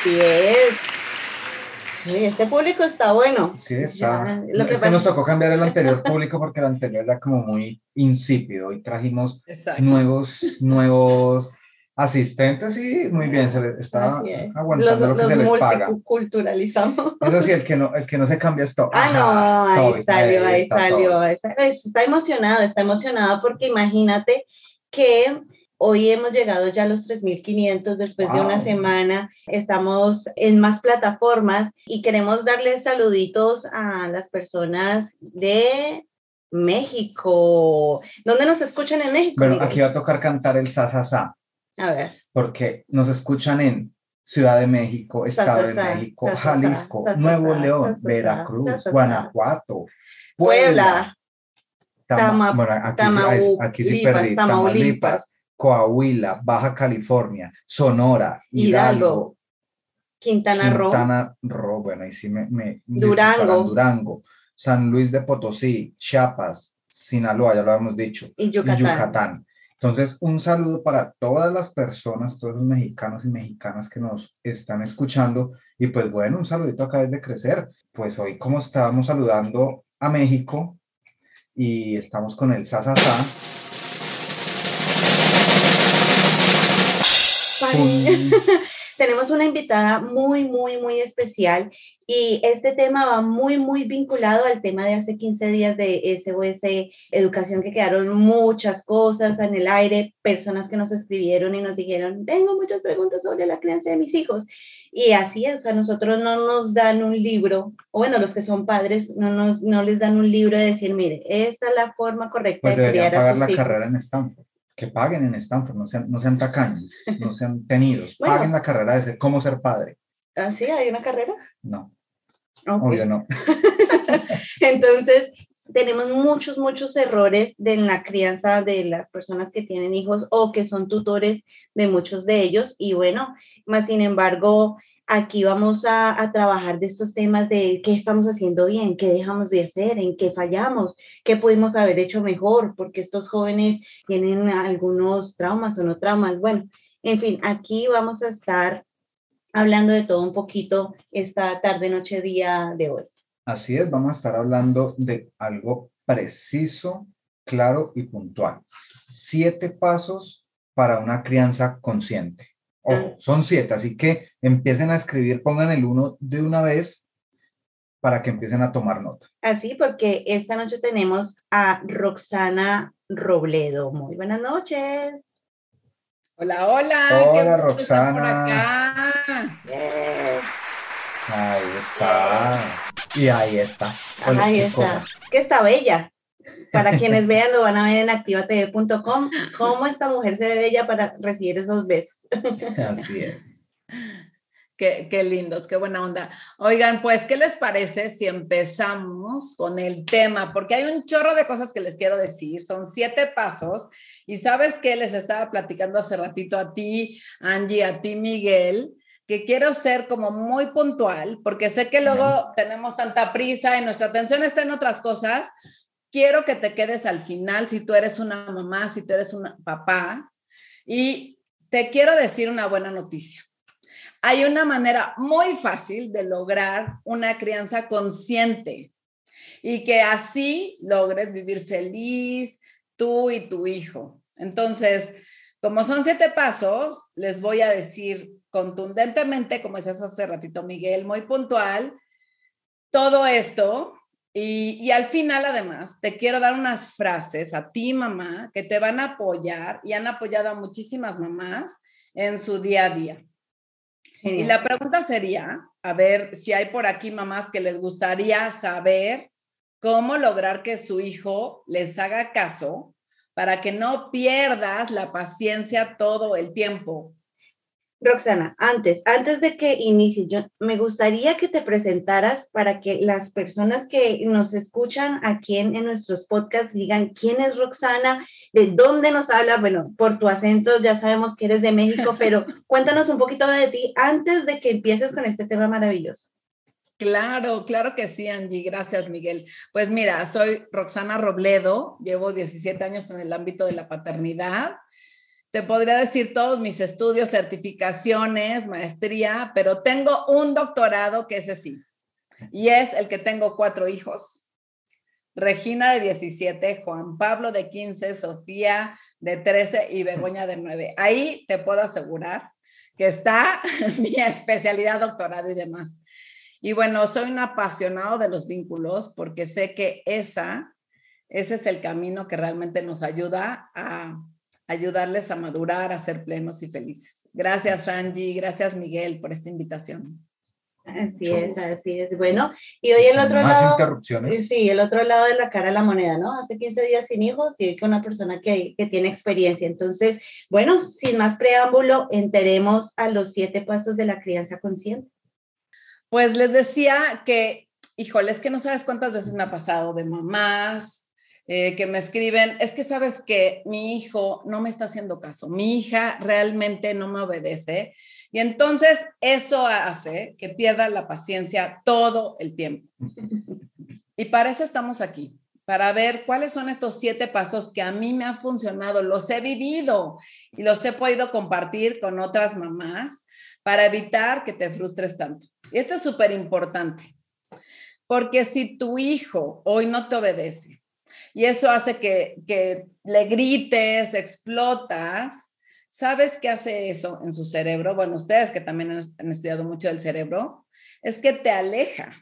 Así es. este público está bueno. Sí, está. lo que, es que nos tocó cambiar el anterior público porque el anterior era como muy insípido. y trajimos nuevos, nuevos asistentes y muy bien, se les está aguantando lo que se les paga. culturalizamos. Eso sí, el que no, el que no se cambia es todo. Ah, no, ahí salió, ahí, salió. Está emocionado, está emocionado porque imagínate que Hoy hemos llegado ya a los 3.500 después de una semana. Estamos en más plataformas y queremos darle saluditos a las personas de México. ¿Dónde nos escuchan en México? Bueno, aquí va a tocar cantar el sa, A ver. Porque nos escuchan en Ciudad de México, Estado de México, Jalisco, Nuevo León, Veracruz, Guanajuato, Puebla. perdí, Tamaulipas Coahuila, Baja California, Sonora, Hidalgo, Quintana Roo, Quintana Roo, bueno, ahí sí me, me Durango, Durango, San Luis de Potosí, Chiapas, Sinaloa, ya lo habíamos dicho, y Yucatán. Entonces, un saludo para todas las personas, todos los mexicanos y mexicanas que nos están escuchando. Y pues bueno, un saludito acá desde Crecer. Pues hoy como estábamos saludando a México y estamos con el Sasasa, Tenemos una invitada muy, muy, muy especial y este tema va muy, muy vinculado al tema de hace 15 días de SOS Educación, que quedaron muchas cosas en el aire, personas que nos escribieron y nos dijeron, tengo muchas preguntas sobre la crianza de mis hijos. Y así es, a nosotros no nos dan un libro, o bueno, los que son padres no, nos, no les dan un libro de decir, mire, esta es la forma correcta pues de criar a sus la carrera en Stanford que paguen en Stanford, no sean, no sean tacaños, no sean tenidos, paguen la carrera de cómo ser padre. ¿Ah, sí? ¿Hay una carrera? No. Obvio no. Entonces, tenemos muchos, muchos errores de en la crianza de las personas que tienen hijos o que son tutores de muchos de ellos. Y bueno, más sin embargo, aquí vamos a, trabajar de estos temas de qué estamos haciendo bien, qué dejamos de hacer, en qué fallamos, qué pudimos haber hecho mejor, porque estos jóvenes tienen algunos traumas o no traumas. Bueno, en fin, aquí vamos a estar hablando de todo un poquito esta tarde, noche, día de hoy. Así es, vamos a estar hablando de algo preciso, claro y puntual. Siete pasos para una crianza consciente. Ah. son siete, así que empiecen a escribir, pongan el uno de una vez para que empiecen a tomar nota. Así, porque esta noche tenemos a Roxana Robledo. Muy buenas noches. Hola, hola. Hola, Roxana. Ahí está. Y ahí está. ahí está. Que está bella para quienes vean, lo van a ver en activatv.com, cómo esta mujer se ve bella para recibir esos besos. Así es. Qué, qué, lindos, qué buena onda. Oigan, pues, ¿qué les parece si empezamos con el tema? Porque hay un chorro de cosas que les quiero decir. Son siete pasos. Y sabes qué les estaba platicando hace ratito a ti, Angie, a ti, Miguel, que quiero ser como muy puntual, porque sé que luego tenemos tanta prisa y nuestra atención está en otras cosas, quiero que te quedes al final si tú eres una mamá, si tú eres un papá. Y te quiero decir una buena noticia. Hay una manera muy fácil de lograr una crianza consciente y que así logres vivir feliz tú y tu hijo. Entonces, como son siete pasos, les voy a decir contundentemente, como decías hace ratito Miguel, muy puntual, todo esto y, al final, además, te quiero dar unas frases a ti, mamá, que te van a apoyar y han apoyado a muchísimas mamás en su día a día. Y la pregunta sería, a ver si hay por aquí mamás que les gustaría saber cómo lograr que su hijo les haga caso para que no pierdas la paciencia todo el tiempo. Roxana, antes, antes de que inicie, yo me gustaría que te presentaras para que las personas que nos escuchan aquí en, en, nuestros podcasts digan quién es Roxana, de dónde nos habla. Bueno, por tu acento ya sabemos que eres de México, pero cuéntanos un poquito de ti antes de que empieces con este tema maravilloso. Claro, claro que sí, Angie. Gracias, Miguel. Pues mira, soy Roxana Robledo, llevo 17 años en el ámbito de la paternidad te podría decir todos mis estudios, certificaciones, maestría, pero tengo un doctorado que es sí. Y es el que tengo cuatro hijos. Regina de 17, Juan Pablo de 15, Sofía de 13 y Begoña de 9. Ahí te puedo asegurar que está mi especialidad, doctorado y demás. Y bueno, soy un apasionado de los vínculos porque sé que esa, ese es el camino que realmente nos ayuda a ayudarles a madurar, a ser plenos y felices. Gracias, Angie. Gracias, Miguel, por esta invitación. Así es, así es. Bueno, y hoy el otro lado. interrupciones. Sí, el otro lado de la cara de la moneda, ¿no? Hace 15 días sin hijos y hoy con una persona que, que tiene experiencia. Entonces, bueno, sin más preámbulo, enteremos a los siete pasos de la crianza consciente. Pues les decía que, híjole, es que no sabes cuántas veces me ha pasado de mamás, eh, que me escriben, es que sabes que mi hijo no me está haciendo caso, mi hija realmente no me obedece. Y entonces eso hace que pierda la paciencia todo el tiempo. Y para eso estamos aquí, para ver cuáles son estos siete pasos que a mí me han funcionado, los he vivido y los he podido compartir con otras mamás para evitar que te frustres tanto. Y esto es súper importante, porque si tu hijo hoy no te obedece, y eso hace que, le grites, explotas. ¿Sabes qué hace eso en su cerebro? Bueno, ustedes que también han estudiado mucho del cerebro, es que te aleja.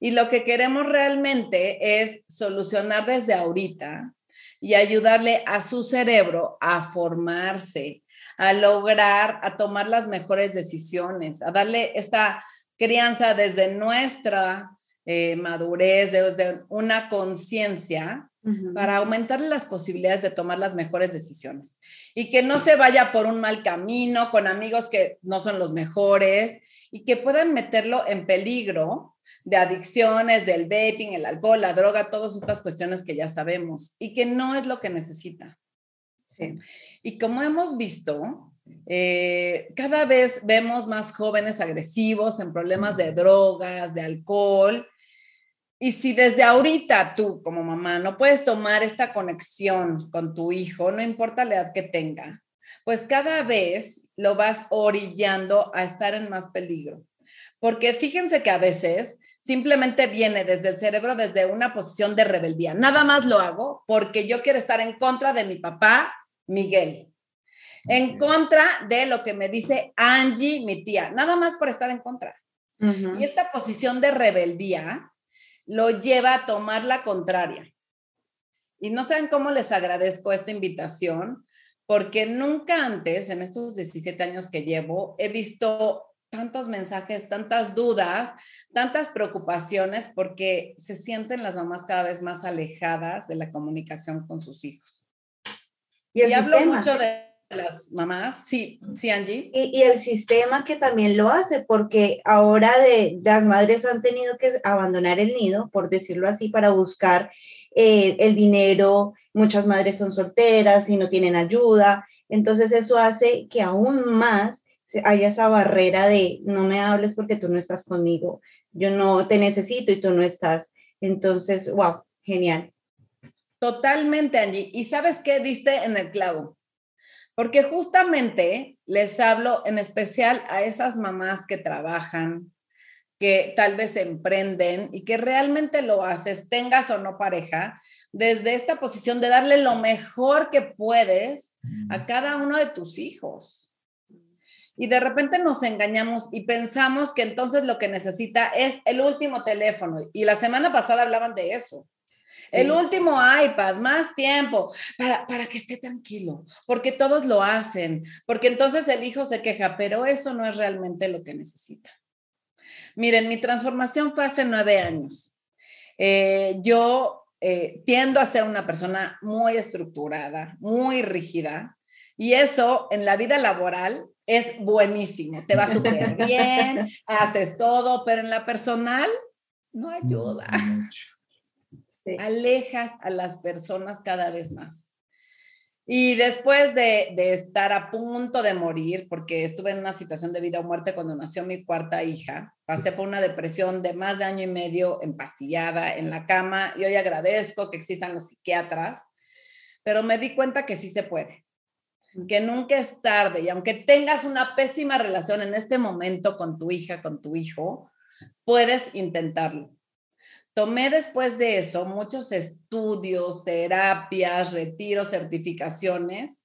Y lo que queremos realmente es solucionar desde ahorita y ayudarle a su cerebro a formarse, a lograr, a tomar las mejores decisiones, a darle esta crianza desde nuestra eh, madurez, de, una conciencia para aumentarle las posibilidades de tomar las mejores decisiones. Y que no se vaya por un mal camino con amigos que no son los mejores y que puedan meterlo en peligro de adicciones, del vaping, el alcohol, la droga, todas estas cuestiones que ya sabemos y que no es lo que necesita. Y como hemos visto, eh, cada vez vemos más jóvenes agresivos en problemas de drogas, de alcohol, y si desde ahorita tú como mamá no puedes tomar esta conexión con tu hijo, no importa la edad que tenga, pues cada vez lo vas orillando a estar en más peligro. Porque fíjense que a veces simplemente viene desde el cerebro, desde una posición de rebeldía. Nada más lo hago porque yo quiero estar en contra de mi papá, Miguel. En contra de lo que me dice Angie, mi tía. Nada más por estar en contra. Y esta posición de rebeldía lo lleva a tomar la contraria. Y no saben cómo les agradezco esta invitación, porque nunca antes, en estos 17 años que llevo, he visto tantos mensajes, tantas dudas, tantas preocupaciones, porque se sienten las mamás cada vez más alejadas de la comunicación con sus hijos. Y, hablo mucho de las mamás, sí, sí, Angie. Y, el sistema que también lo hace, porque ahora de, las madres han tenido que abandonar el nido, por decirlo así, para buscar eh, el dinero. Muchas madres son solteras y no tienen ayuda. Entonces eso hace que aún más haya esa barrera de no me hables porque tú no estás conmigo. Yo no te necesito y tú no estás. Entonces, wow, genial. Totalmente, Angie. ¿Y sabes qué diste en el clavo? Porque justamente les hablo en especial a esas mamás que trabajan, que tal vez emprenden y que realmente lo haces, tengas o no pareja, desde esta posición de darle lo mejor que puedes a cada uno de tus hijos. Y de repente nos engañamos y pensamos que entonces lo que necesita es el último teléfono. Y la semana pasada hablaban de eso. El último iPad, más tiempo, para, para que esté tranquilo, porque todos lo hacen, porque entonces el hijo se queja, pero eso no es realmente lo que necesita. Miren, mi transformación fue hace nueve años. Eh, yo eh, tiendo a ser una persona muy estructurada, muy rígida, y eso en la vida laboral es buenísimo, te va súper bien, haces todo, pero en la personal no ayuda. Alejas a las personas cada vez más. Y después de, de, estar a punto de morir, porque estuve en una situación de vida o muerte cuando nació mi cuarta hija, pasé por una depresión de más de año y medio empastillada en la cama y hoy agradezco que existan los psiquiatras, pero me di cuenta que sí se puede, que nunca es tarde y aunque tengas una pésima relación en este momento con tu hija, con tu hijo, puedes intentarlo. Tomé después de eso muchos estudios, terapias, retiros, certificaciones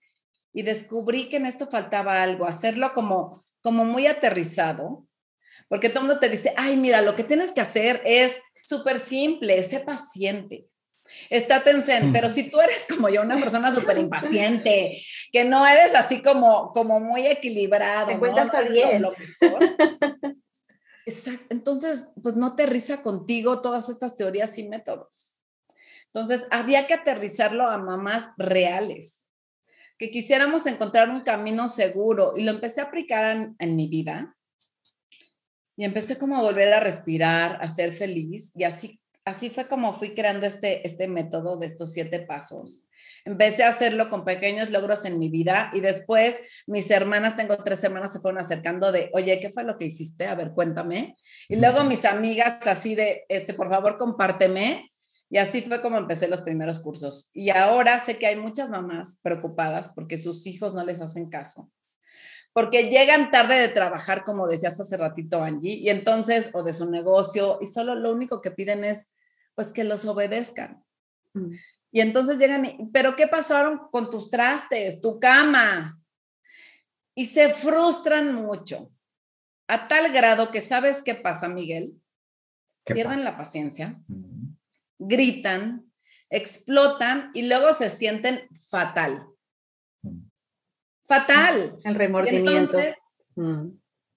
y descubrí que en esto faltaba algo, hacerlo como, como muy aterrizado, porque todo el mundo te dice, ay, mira, lo que tienes que hacer es súper simple, sé paciente. Estate en zen, mm. pero si tú eres como yo, una persona súper impaciente, que no eres así como, como muy equilibrado, ¿no? hasta Lo mejor, Entonces, pues no aterriza contigo todas estas teorías y métodos. Entonces, había que aterrizarlo a mamás reales, que quisiéramos encontrar un camino seguro y lo empecé a aplicar en, mi vida. Y empecé como a volver a respirar, a ser feliz y así, así fue como fui creando este, este método de estos siete pasos Empecé a hacerlo con pequeños logros en mi vida y después mis hermanas, tengo tres hermanas, se fueron acercando de, oye, ¿qué fue lo que hiciste? A ver, cuéntame. Y luego mis amigas así de, este, por favor, compárteme. Y así fue como empecé los primeros cursos. Y ahora sé que hay muchas mamás preocupadas porque sus hijos no les hacen caso. Porque llegan tarde de trabajar, como decías hace ratito Angie, y entonces, o de su negocio, y solo lo único que piden es, pues, que los obedezcan. Mm. Y entonces llegan, y, pero ¿qué pasaron con tus trastes, tu cama? Y se frustran mucho, a tal grado que sabes qué pasa, Miguel. Pierden la paciencia, gritan, explotan y luego se sienten fatal. Fatal. El remordimiento.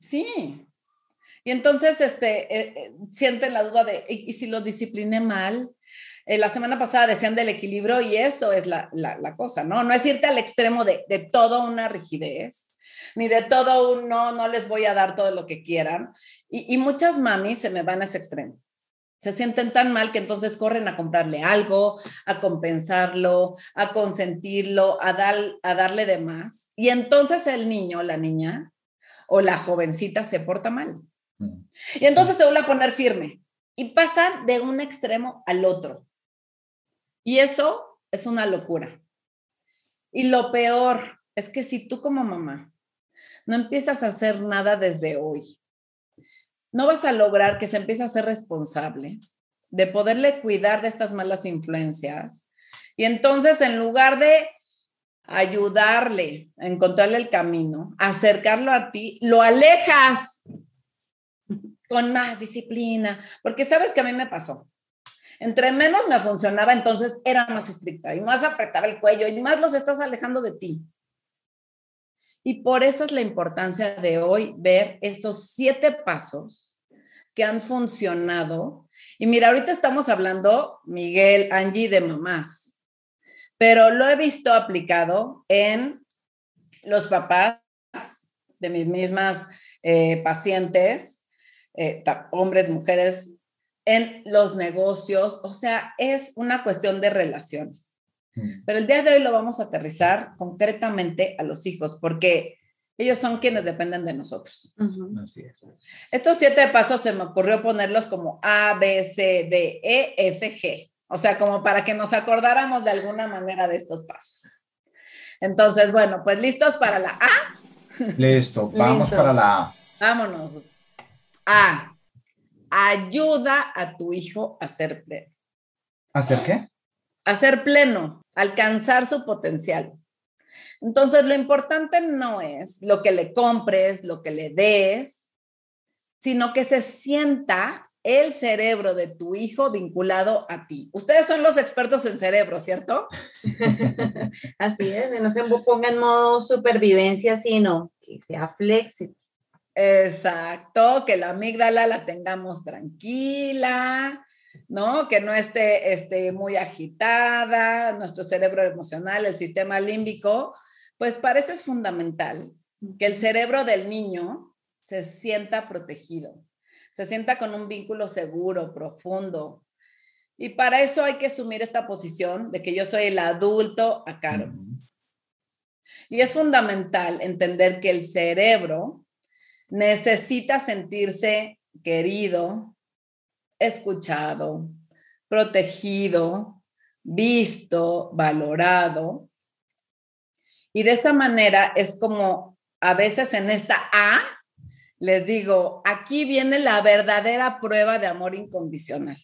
Sí. Y entonces este, eh, eh, sienten la duda de, ¿y, si lo discipliné mal? Eh, la semana pasada decían del equilibrio y eso es la, cosa, ¿no? No es irte al extremo de, de todo una rigidez, ni de todo un no, no les voy a dar todo lo que quieran. Y, muchas mamis se me van a ese extremo. Se sienten tan mal que entonces corren a comprarle algo, a compensarlo, a consentirlo, a, dar, a darle de más. Y entonces el niño, la niña o la jovencita se porta mal. Mm. Y entonces se vuelve a poner firme y pasan de un extremo al otro. Y eso es una locura. Y lo peor es que si tú como mamá no empiezas a hacer nada desde hoy, no vas a lograr que se empiece a ser responsable de poderle cuidar de estas malas influencias. Y entonces en lugar de ayudarle a encontrarle el camino, acercarlo a ti, lo alejas con más disciplina, porque sabes que a mí me pasó. Entre menos me funcionaba, entonces era más estricta y más apretaba el cuello y más los estás alejando de ti. Y por eso es la importancia de hoy ver estos siete pasos que han funcionado. Y mira, ahorita estamos hablando, Miguel, Angie, de mamás, pero lo he visto aplicado en los papás de mis mismas eh, pacientes, eh, hombres, mujeres, en los negocios, o sea, es una cuestión de relaciones. Mm. Pero el día de hoy lo vamos a aterrizar concretamente a los hijos, porque ellos son quienes dependen de nosotros. Así es. Estos siete pasos se me ocurrió ponerlos como A, B, C, D, E, F, G. O sea, como para que nos acordáramos de alguna manera de estos pasos. Entonces, bueno, pues listos para la A. Listo, vamos para la A. Vámonos. A ayuda a tu hijo a ser pleno. ¿A ser qué? A ser pleno, alcanzar su potencial. Entonces, lo importante no es lo que le compres, lo que le des, sino que se sienta el cerebro de tu hijo vinculado a ti. Ustedes son los expertos en cerebro, ¿cierto? Así es, no se ponga en modo supervivencia, sino que sea flexible. Exacto, que la amígdala la tengamos tranquila, ¿no? Que no esté, esté muy agitada, nuestro cerebro emocional, el sistema límbico, pues para eso es fundamental que el cerebro del niño se sienta protegido, se sienta con un vínculo seguro, profundo. Y para eso hay que asumir esta posición de que yo soy el adulto a cargo. Y es fundamental entender que el cerebro necesita sentirse querido, escuchado, protegido, visto, valorado. Y de esa manera es como a veces en esta A les digo, aquí viene la verdadera prueba de amor incondicional.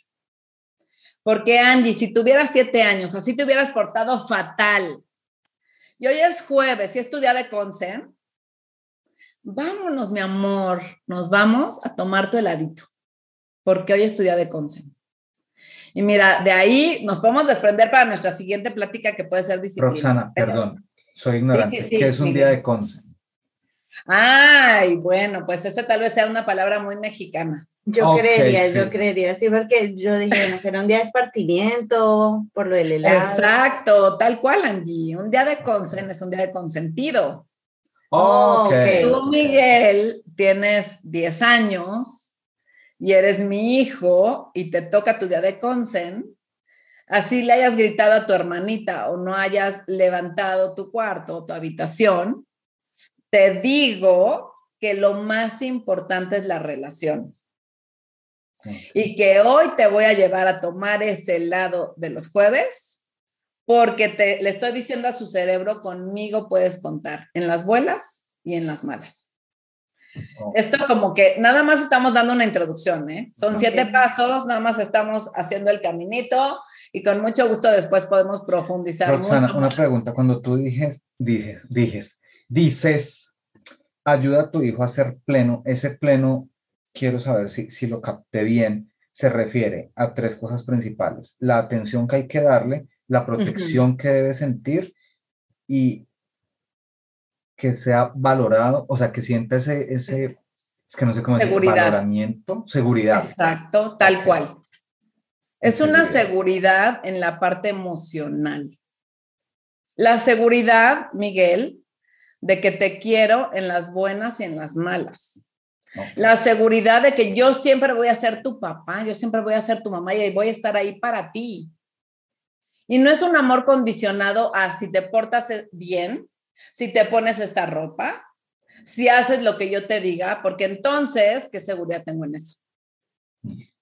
Porque Angie, si tuvieras siete años, así te hubieras portado fatal. Y hoy es jueves y es tu día de consen. Vámonos, mi amor, nos vamos a tomar tu heladito porque hoy estudia de Consen. Y mira, de ahí nos podemos desprender para nuestra siguiente plática que puede ser disciplina. Roxana, perdón, soy ignorante. ¿Qué es un día de Consen? Ay, bueno, pues esa tal vez sea una palabra muy mexicana. Yo creería, yo creería, sí, porque yo dije, bueno, será un día de esparcimiento por lo del helado. Exacto, tal cual, Angie. Un día de consen es un día de consentido. Okay. Tú, Miguel, tienes 10 años y eres mi hijo y te toca tu día de consen, así le hayas gritado a tu hermanita o no hayas levantado tu cuarto o tu habitación, te digo que lo más importante es la relación. Y que hoy te voy a llevar a tomar ese lado de los jueves, porque te, le estoy diciendo a su cerebro, conmigo puedes contar en las buenas y en las malas. Esto como que nada más estamos dando una introducción, ¿eh? Son siete pasos, nada más estamos haciendo el caminito y con mucho gusto después podemos profundizar. Roxana, una pregunta, cuando tú dijes, dices, dices, dices, ayuda a tu hijo a ser pleno, ese pleno, quiero saber si, si lo capté bien, se refiere a tres cosas principales, la atención que hay que darle, la protección que debe sentir y que sea valorado, o sea, que sienta ese, ese es que no sé cómo seguridad. decir, valoramiento, seguridad. Exacto, tal cual. Es una seguridad en la parte emocional. La seguridad, Miguel, de que te quiero en las buenas y en las malas. La seguridad de que yo siempre voy a ser tu papá, yo siempre voy a ser tu mamá y voy a estar ahí para ti. Y no es un amor condicionado a si te portas bien, si te pones esta ropa, si haces lo que yo te diga, porque entonces, ¿qué seguridad tengo en eso?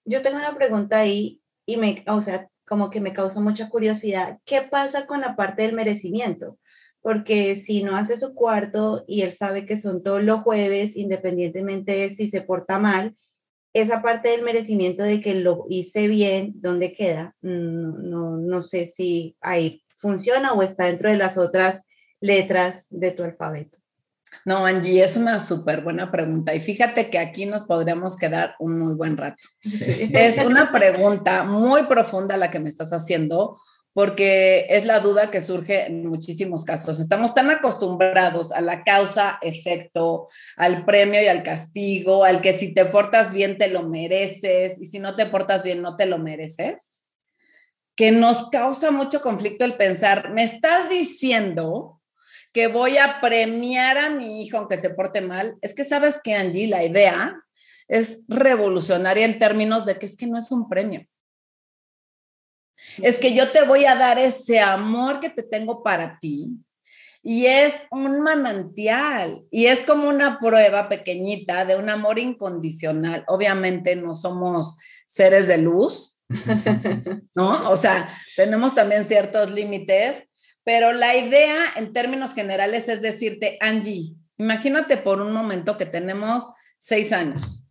Yo tengo una pregunta ahí y me, o sea, como que me causa mucha curiosidad. ¿Qué pasa con la parte del merecimiento? Porque si no hace su cuarto y él sabe que son todos los jueves, independientemente de si se porta mal, esa parte del merecimiento de que lo hice bien, ¿dónde queda? No, no sé si ahí funciona o está dentro de las otras letras de tu alfabeto? No, Angie, es una súper buena pregunta y fíjate que aquí nos podríamos quedar un muy buen rato. Es una pregunta muy profunda la que me estás haciendo porque es la duda que surge en muchísimos casos. Estamos tan acostumbrados a la causa, efecto, al premio y al castigo, al que si te portas bien te lo mereces y si no te portas bien no te lo mereces, que nos causa mucho conflicto el pensar, me estás diciendo que voy a premiar a mi hijo aunque se porte mal, es que sabes que Angie, la idea es revolucionaria en términos de que es que no es un premio. Es que yo te voy a dar ese amor que te tengo para ti y es un manantial y es como una prueba pequeñita de un amor incondicional. Obviamente no somos seres de luz, ¿no? O sea, tenemos también ciertos límites, pero la idea en términos generales es decirte, Angie, imagínate por un momento que tenemos seis años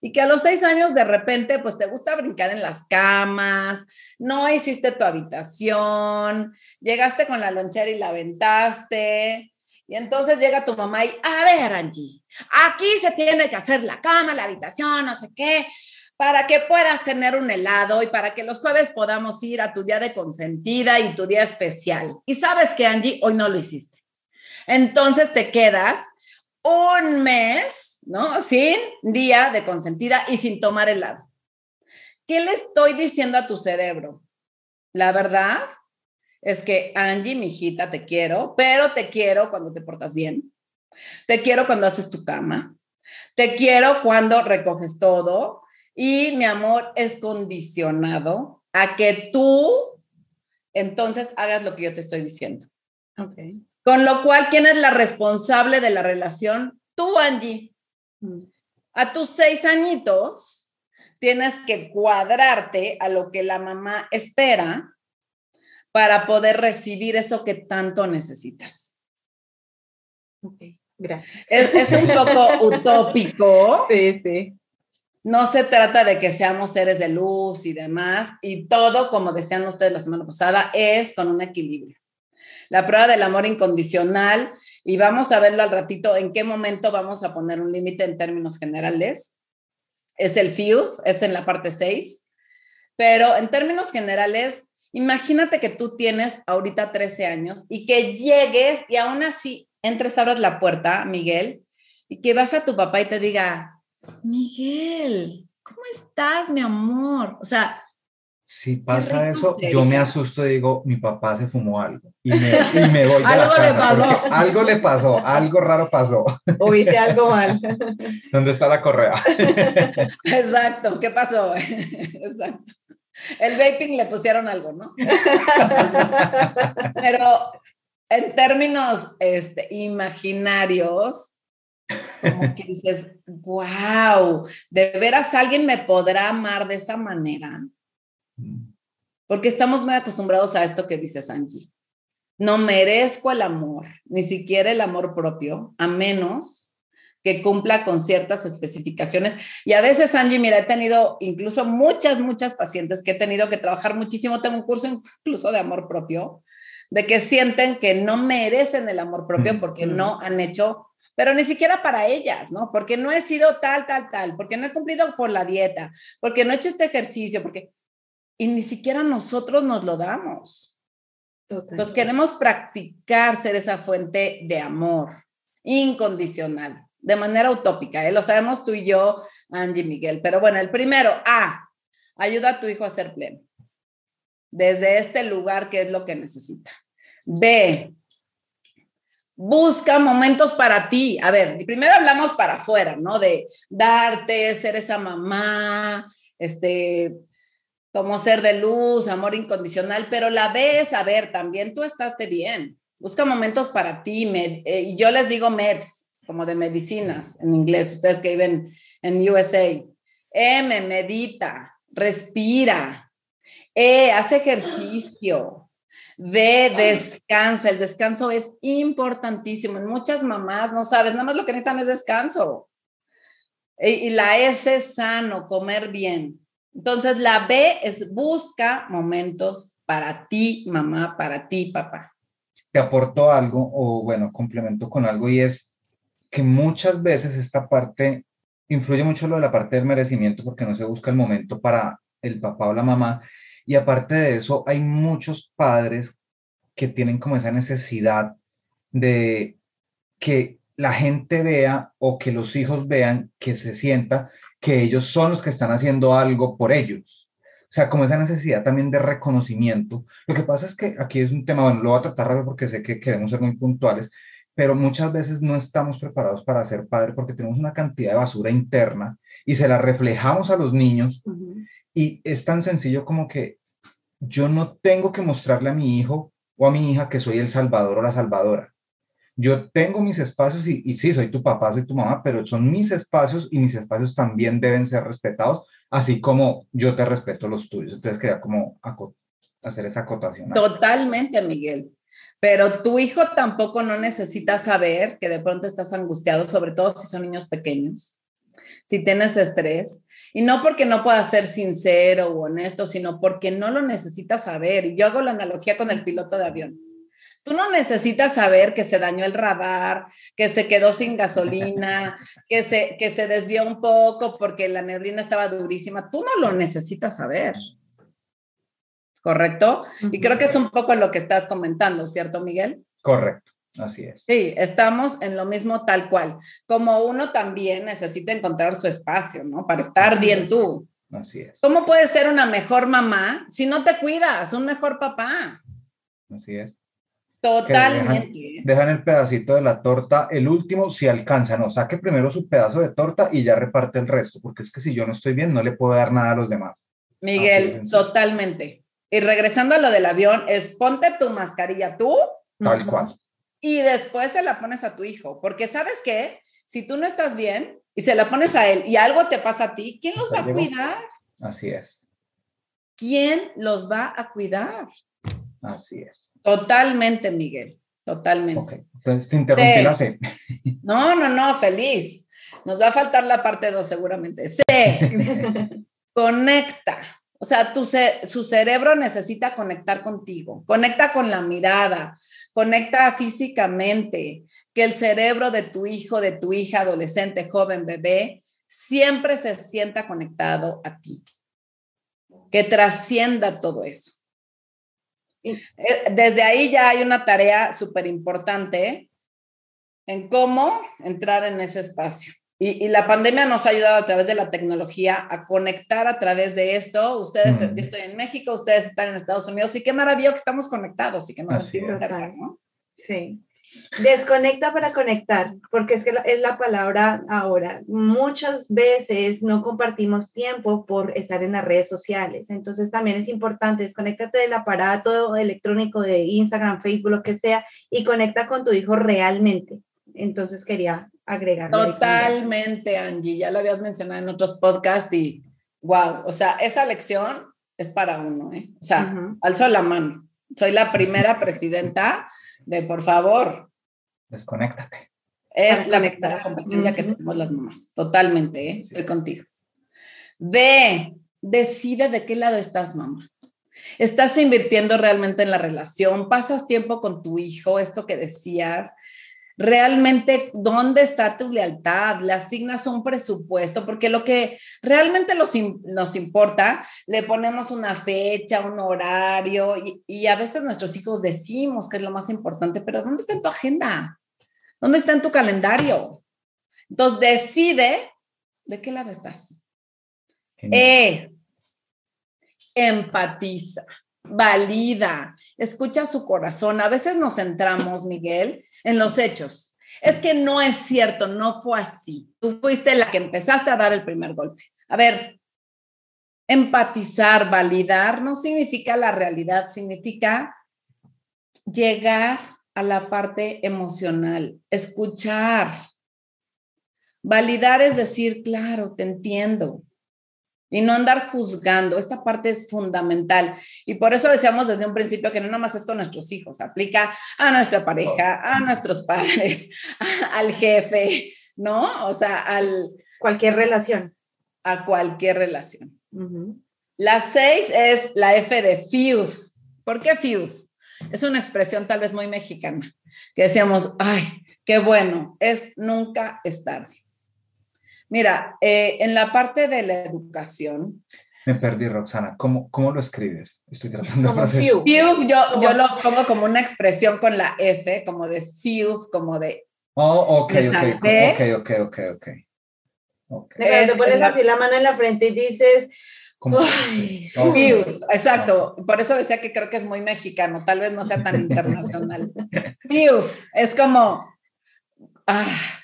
y que a los seis años de repente pues te gusta brincar en las camas, no hiciste tu habitación, llegaste con la lonchera y la aventaste. Y entonces llega tu mamá y, a ver, Angie, aquí se tiene que hacer la cama, la habitación, no sé qué para que puedas tener un helado y para que los jueves podamos ir a tu día de consentida y tu día especial. Y sabes que Angie, hoy no lo hiciste. Entonces te quedas un mes, ¿no? Sin día de consentida y sin tomar helado. ¿qué le estoy diciendo a tu cerebro? La verdad es que Angie, mi hijita, te quiero, pero te quiero cuando te portas bien. Te quiero cuando haces tu cama. Te quiero cuando recoges todo. Y mi amor es condicionado a que tú entonces hagas lo que yo te estoy diciendo. Okay. Con lo cual, ¿quién es la responsable de la relación? Tú, Angie. Mm. A tus seis añitos, tienes que cuadrarte a lo que la mamá espera para poder recibir eso que tanto necesitas. Ok, gracias. Es, un poco utópico. Sí, sí. No se trata de que seamos seres de luz y demás, y todo, como decían ustedes la semana pasada, es con un equilibrio. La prueba del amor incondicional, y vamos a verlo al ratito, en qué momento vamos a poner un límite en términos generales, es el FIUF, es en la parte 6, pero en términos generales, Imagínate que tú tienes ahorita 13 años y que llegues y aún así entres, abras la puerta, Miguel, y que vas a tu papá y te diga, Miguel, ¿cómo estás, mi amor? O sea... Si pasa eso, yo me asusto y digo, mi papá se fumó algo y me, y me voy de algo la casa le pasó. Algo le pasó, algo raro pasó. O algo mal. ¿Dónde está la correa? Exacto, ¿qué pasó? Exacto. El vaping le pusieron algo, ¿no? Pero en términos este, imaginarios, como que dices, wow, ¿de veras alguien me podrá amar de esa manera? Porque estamos muy acostumbrados a esto que dices, Angie. No merezco el amor, ni siquiera el amor propio, a menos que cumpla con ciertas especificaciones. Y a veces, Angie, mira, he tenido incluso muchas, muchas pacientes que he tenido que trabajar muchísimo. Tengo un curso incluso de amor propio, de que sienten que no merecen el amor propio mm, porque mm. no han hecho, pero ni siquiera para ellas, ¿no? Porque no he sido tal, tal, tal, porque no he cumplido por la dieta, porque no he hecho este ejercicio, porque... Y ni siquiera nosotros nos lo damos. Entonces queremos practicar ser esa fuente de amor incondicional de manera utópica, ¿eh? lo sabemos tú y yo, Angie Miguel. Pero bueno, el primero, A, ayuda a tu hijo a ser pleno. Desde este lugar, ¿qué es lo que necesita? B, busca momentos para ti. A ver, primero hablamos para afuera, ¿no? De darte, ser esa mamá, este, como ser de luz, amor incondicional, pero la B es, a ver, también tú estate bien. Busca momentos para ti. Eh, y yo les digo meds, como de medicinas en inglés, ustedes que viven en USA. M, medita, respira. E, hace ejercicio. D, descansa. El descanso es importantísimo. En muchas mamás, no sabes, nada más lo que necesitan es descanso. E, y la S es sano, comer bien. Entonces, la B es busca momentos para ti, mamá, para ti, papá. Te aporto algo, o bueno, complemento con algo, y es que muchas veces esta parte influye mucho lo de la parte del merecimiento porque no se busca el momento para el papá o la mamá. Y aparte de eso, hay muchos padres que tienen como esa necesidad de que la gente vea o que los hijos vean, que se sienta que ellos son los que están haciendo algo por ellos. O sea, como esa necesidad también de reconocimiento. Lo que pasa es que aquí es un tema, bueno, lo voy a tratar rápido porque sé que queremos ser muy puntuales, pero muchas veces no estamos preparados para ser padre porque tenemos una cantidad de basura interna y se la reflejamos a los niños y es tan sencillo como que yo no tengo que mostrarle a mi hijo o a mi hija que soy el salvador o la salvadora. Yo tengo mis espacios y, sí, soy tu papá, soy tu mamá, pero son mis espacios y mis espacios también deben ser respetados, así como yo te respeto los tuyos. Entonces quería como hacer esa acotación. Totalmente, Miguel. Pero tu hijo tampoco no necesita saber que de pronto estás angustiado, sobre todo si son niños pequeños, si tienes estrés. Y no porque no pueda ser sincero o honesto, sino porque no lo necesita saber. Y yo hago la analogía con el piloto de avión. Tú no necesitas saber que se dañó el radar, que se quedó sin gasolina, que se, que se desvió un poco porque la neblina estaba durísima. Tú no lo necesitas saber. ¿correcto? Y creo que es un poco lo que estás comentando, ¿cierto, Miguel? Correcto. Así es. Sí, estamos en lo mismo tal cual. Como uno también necesita encontrar su espacio, ¿no? Para estar bien tú. Así es. ¿Cómo puedes ser una mejor mamá si no te cuidas? Un mejor papá. Así es. Totalmente. Dejan, el pedacito de la torta, el último, si alcanza, no, saque primero su pedazo de torta y ya reparte el resto, porque es que si yo no estoy bien, no le puedo dar nada a los demás. Miguel, totalmente. Y regresando a lo del avión, es ponte tu mascarilla tú. Tal cual. Y después se la pones a tu hijo, porque sabes qué, si tú no estás bien y se la pones a él y algo te pasa a ti, ¿quién los va a cuidar? Así es. ¿Quién los va a cuidar? Así es. Totalmente, Miguel, totalmente. Entonces te interrumpí la C. No, no, no, feliz. Nos va a faltar la parte 2 seguramente. C. Conecta. O sea, tu su cerebro necesita conectar contigo. Conecta con la mirada, conecta físicamente. Que el cerebro de tu hijo, de tu hija, adolescente, joven, bebé, siempre se sienta conectado a ti. Que trascienda todo eso. Eh, desde ahí ya hay una tarea súper importante en cómo entrar en ese espacio. Y, la pandemia nos ha ayudado a través de la tecnología a conectar a través de esto. Ustedes, yo estoy en México, ustedes están en Estados Unidos y qué maravilloso que estamos conectados y que nos sentimos cerca, ¿no? Sí. Desconecta para conectar, porque es que es la palabra ahora. Muchas veces no compartimos tiempo por estar en las redes sociales, entonces también es importante desconectate del aparato electrónico de Instagram, Facebook, lo que sea, y conecta con tu hijo realmente. Entonces quería agregar. Totalmente, Angie, ya lo habías mencionado en otros podcasts y wow, o sea, esa lección es para uno, ¿eh? O sea, alzo la mano. Soy la primera presidenta de por favor. Desconéctate. Es la primera competencia que tenemos las mamás. Totalmente, ¿eh? estoy contigo. B, decide de qué lado estás, mamá. ¿Estás invirtiendo realmente en la relación? ¿Pasas tiempo con tu hijo? Esto que decías realmente dónde está tu lealtad, le asignas un presupuesto, porque lo que realmente nos importa, le ponemos una fecha, un horario, y, a veces nuestros hijos decimos que es lo más importante, pero ¿dónde está en tu agenda? ¿Dónde está en tu calendario? Entonces, decide de qué lado estás. E, empatiza, valida, escucha su corazón. A veces nos centramos, Miguel, en los hechos. Es que no es cierto, no fue así. Tú fuiste la que empezaste a dar el primer golpe. A ver, empatizar, validar, no significa la realidad, significa llegar a la parte emocional, escuchar. Validar es decir, claro, te entiendo, y no andar juzgando. Esta parte es fundamental. Y por eso decíamos desde un principio que no nomás es con nuestros hijos, aplica a nuestra pareja, a nuestros padres, al jefe, ¿no? O sea, al... Cualquier relación. A cualquier relación. La seis es la F de FIUF. ¿Por qué FIUF? Es una expresión tal vez muy mexicana, que decíamos, ay, qué bueno, es nunca es tarde. Mira, eh, en la parte de la educación. Me perdí, Roxana. ¿Cómo, cómo lo escribes? Estoy tratando de hacer. yo, yo lo pongo como una expresión con la F, como de few, como de. Oh, ok, ok, ok, ok, ok, ok. okay. te pones así la mano en la frente y dices. Ay, exacto. Por eso decía que creo que es muy mexicano, tal vez no sea tan internacional. Es como. Ah,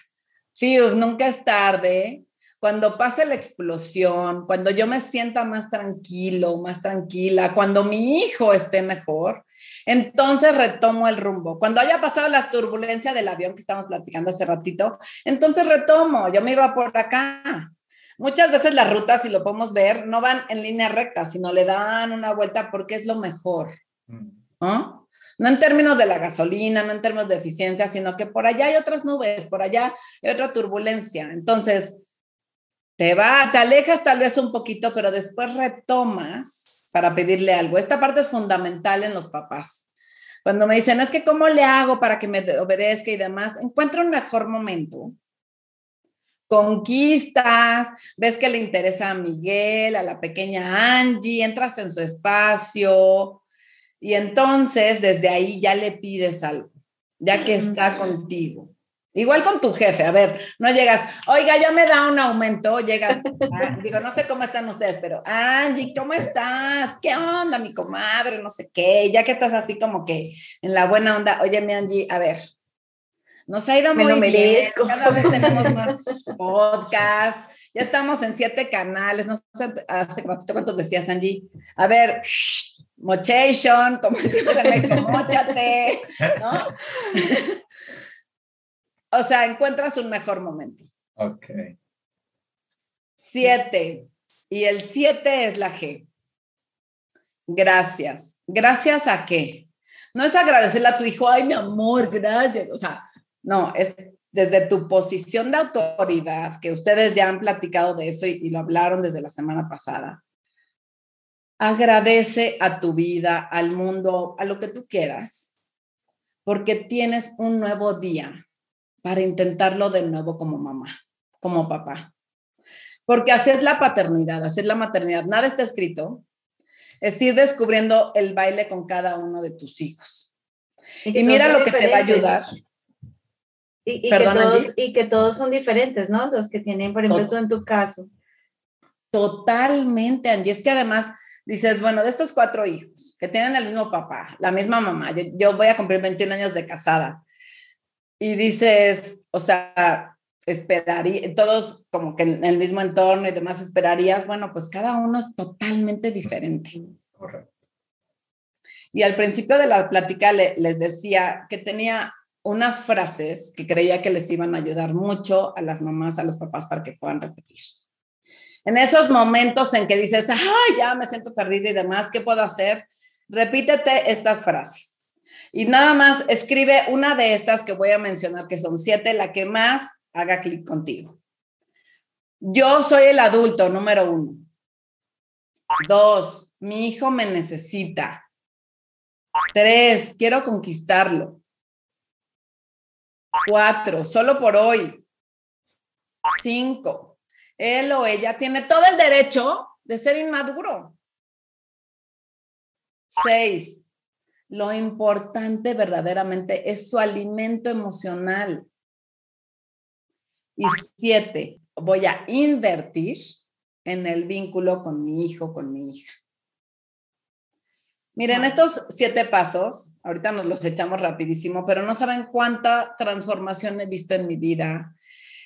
Fiu, nunca es tarde. Cuando pase la explosión, cuando yo me sienta más tranquilo, más tranquila, cuando mi hijo esté mejor, entonces retomo el rumbo. Cuando haya pasado las turbulencias del avión que estamos platicando hace ratito, entonces retomo. Yo me iba por acá. Muchas veces las rutas, si lo podemos ver, no van en línea recta, sino le dan una vuelta porque es lo mejor. Mm. ¿no? No en términos de la gasolina, no en términos de eficiencia, sino que por allá hay otras nubes, por allá hay otra turbulencia. Entonces, te va, te alejas tal vez un poquito, pero después retomas para pedirle algo. Esta parte es fundamental en los papás. Cuando me dicen, es que cómo le hago para que me obedezca y demás, encuentra un mejor momento. Conquistas, ves que le interesa a Miguel, a la pequeña Angie, entras en su espacio, y entonces desde ahí ya le pides algo, ya que está contigo. Igual con tu jefe, a ver, no llegas, oiga, ya me da un aumento, llegas, ah, digo, no sé cómo están ustedes, pero Angie, ¿cómo estás? ¿Qué onda, mi comadre? No sé qué, ya que estás así como que en la buena onda, oye, mi Angie, a ver, nos ha ido muy bien, cada vez tenemos más podcast, ya estamos en siete canales, no sé, hace cuántos decías, Angie, a ver, mochation, como decimos en México, mochate, ¿no? O sea, encuentras un mejor momento. Ok. Siete. Y el siete es la G. Gracias. ¿Gracias a qué? No es agradecerle a tu hijo, ay, mi amor, gracias. O sea, no, es desde tu posición de autoridad, que ustedes ya han platicado de eso y, y lo hablaron desde la semana pasada. Agradece a tu vida, al mundo, a lo que tú quieras, porque tienes un nuevo día para intentarlo de nuevo como mamá, como papá. Porque así es la paternidad, así es la maternidad. Nada está escrito. Es ir descubriendo el baile con cada uno de tus hijos. Y, mira lo que te va a ayudar. Y, que todos, y, que todos, son diferentes, ¿no? Los que tienen, por ejemplo, tú en tu caso. Totalmente, Angie. Es que además dices, bueno, de estos cuatro hijos que tienen el mismo papá, la misma mamá, yo, yo voy a cumplir 21 años de casada y dices, o sea, esperaría, todos como que en el mismo entorno y demás esperarías, bueno, pues cada uno es totalmente diferente. Correcto. Y al principio de la plática les decía que tenía unas frases que creía que les iban a ayudar mucho a las mamás, a los papás para que puedan repetir. En esos momentos en que dices, ay, ya me siento perdida y demás, ¿qué puedo hacer? Repítete estas frases. Y nada más escribe una de estas que voy a mencionar, que son siete, la que más haga clic contigo. Yo soy el adulto, número uno. Dos, mi hijo me necesita. Tres, quiero conquistarlo. Cuatro, solo por hoy. Cinco, él o ella tiene todo el derecho de ser inmaduro. Seis, lo importante verdaderamente es su alimento emocional. Y siete, voy a invertir en el vínculo con mi hijo, con mi hija. Miren, estos siete pasos, ahorita nos los echamos rapidísimo, pero no saben cuánta transformación he visto en mi vida,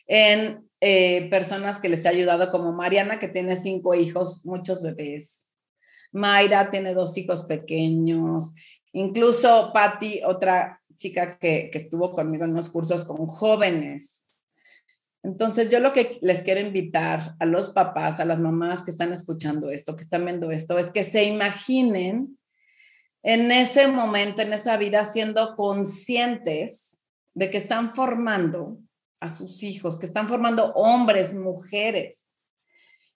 en eh, personas que les he ayudado, como Mariana, que tiene cinco hijos, muchos bebés. Mayra tiene dos hijos pequeños, Incluso Patti, otra chica que, estuvo conmigo en unos cursos con jóvenes. Entonces, yo lo que les quiero invitar a los papás, a las mamás que están escuchando esto, que están viendo esto, es que se imaginen en ese momento, en esa vida, siendo conscientes de que están formando a sus hijos, que están formando hombres, mujeres,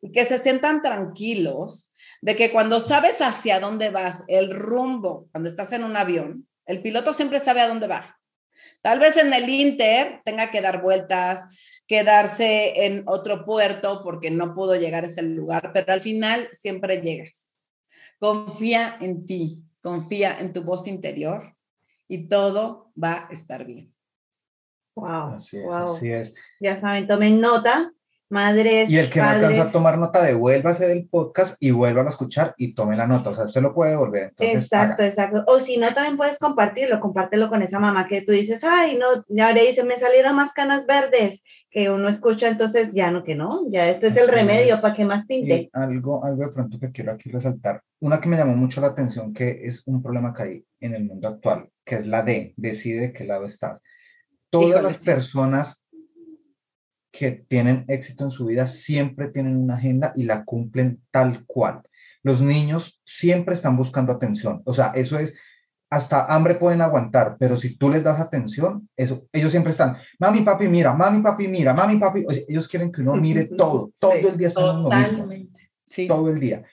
y que se sientan tranquilos de que cuando sabes hacia dónde vas, el rumbo, cuando estás en un avión, el piloto siempre sabe a dónde va. Tal vez en el Inter tenga que dar vueltas, quedarse en otro puerto porque no pudo llegar a ese lugar, pero al final siempre llegas. Confía en ti, confía en tu voz interior y todo va a estar bien. Wow, así es, Así es. Ya saben, tomen nota madres. Y el que no alcanza a tomar nota, devuélvase del podcast y vuelva a escuchar y tome la nota. O sea, usted lo puede devolver. exacto, exacto. O si no, también puedes compartirlo, compártelo con esa mamá que tú dices, ay, no, ya ahora dice, me salieron más canas verdes, que uno escucha, entonces ya no, que no, ya esto es el remedio para que más tinte. algo, algo de pronto que quiero aquí resaltar, una que me llamó mucho la atención, que es un problema que hay en el mundo actual, que es la D, decide de qué lado estás. Todas las personas que tienen éxito en su vida siempre tienen una agenda y la cumplen tal cual. Los niños siempre están buscando atención. O sea, eso es, hasta hambre pueden aguantar, pero si tú les das atención, eso, ellos siempre están, mami, papi, mira, mami, papi, mira, mami, papi. ellos quieren que uno mire todo, todo el día están Totalmente. Sí. Todo el día.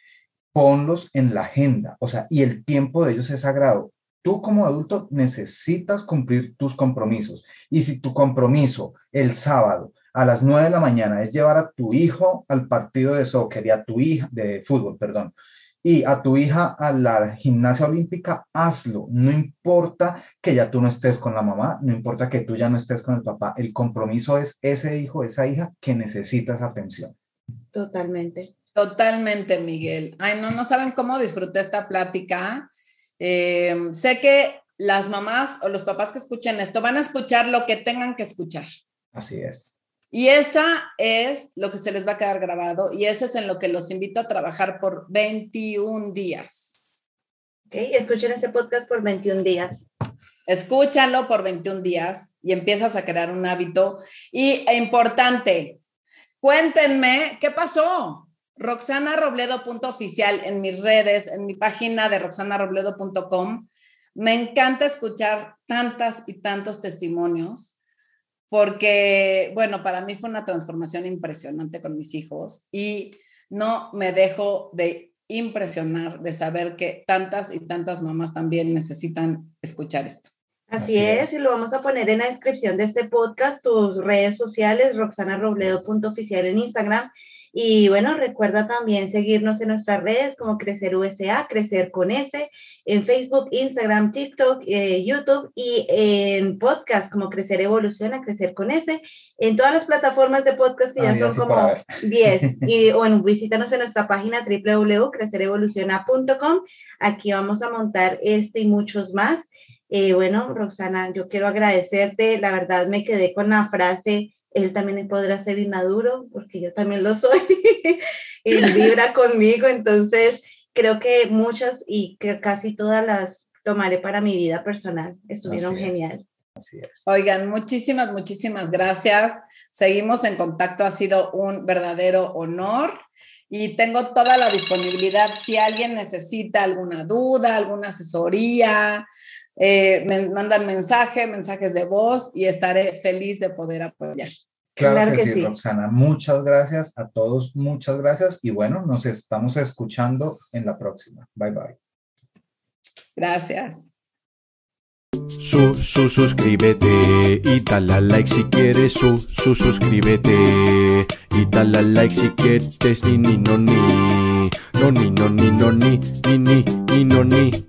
Ponlos en la agenda, o sea, y el tiempo de ellos es sagrado. Tú como adulto necesitas cumplir tus compromisos. Y si tu compromiso el sábado a las 9 de la mañana es llevar a tu hijo al partido de soccer y a tu hija, de fútbol, perdón, y a tu hija a la gimnasia olímpica, hazlo. No importa que ya tú no estés con la mamá, no importa que tú ya no estés con el papá. El compromiso es ese hijo, esa hija que necesita esa atención. Totalmente. Totalmente, Miguel. Ay, no, no saben cómo disfruté esta plática. Eh, sé que las mamás o los papás que escuchen esto van a escuchar lo que tengan que escuchar. Así es. Y esa es lo que se les va a quedar grabado y ese es en lo que los invito a trabajar por 21 días. Ok, escuchen ese podcast por 21 días. Escúchalo por 21 días y empiezas a crear un hábito. Y e importante, cuéntenme qué pasó. Roxanarobledo.oficial en mis redes, en mi página de roxanarobledo.com. Me encanta escuchar tantas y tantos testimonios porque, bueno, para mí fue una transformación impresionante con mis hijos y no me dejo de impresionar de saber que tantas y tantas mamás también necesitan escuchar esto. Así, es, y lo vamos a poner en la descripción de este podcast, tus redes sociales, roxanarobledo.oficial en Instagram y bueno, recuerda también seguirnos en nuestras redes como Crecer USA, Crecer con S, en Facebook, Instagram, TikTok, eh, YouTube y en podcast como Crecer Evoluciona, Crecer con S, en todas las plataformas de podcast que ya son como 10. Y bueno, visítanos en nuestra página www.crecerevoluciona.com. Aquí vamos a montar este y muchos más. Eh, bueno, Roxana, yo quiero agradecerte. La verdad me quedé con la frase él también podrá ser inmaduro, porque yo también lo soy, y vibra conmigo, entonces creo que muchas y que casi todas las tomaré para mi vida personal, estuvieron genial. Oigan, muchísimas, muchísimas gracias. Seguimos en contacto, ha sido un verdadero honor y tengo toda la disponibilidad. Si alguien necesita alguna duda, alguna asesoría, eh, me mandan mensaje, mensajes de voz y estaré feliz de poder apoyar. Claro, que, sí, Roxana. Muchas gracias a todos, muchas gracias. Y bueno, nos estamos escuchando en la próxima. Bye bye. Gracias. Su, su, suscríbete y dale like si quieres. Su, su, suscríbete y dale like si quieres. Ni, ni, no, ni. No, ni, no, ni, no, ni, ni, ni, ni, no, ni.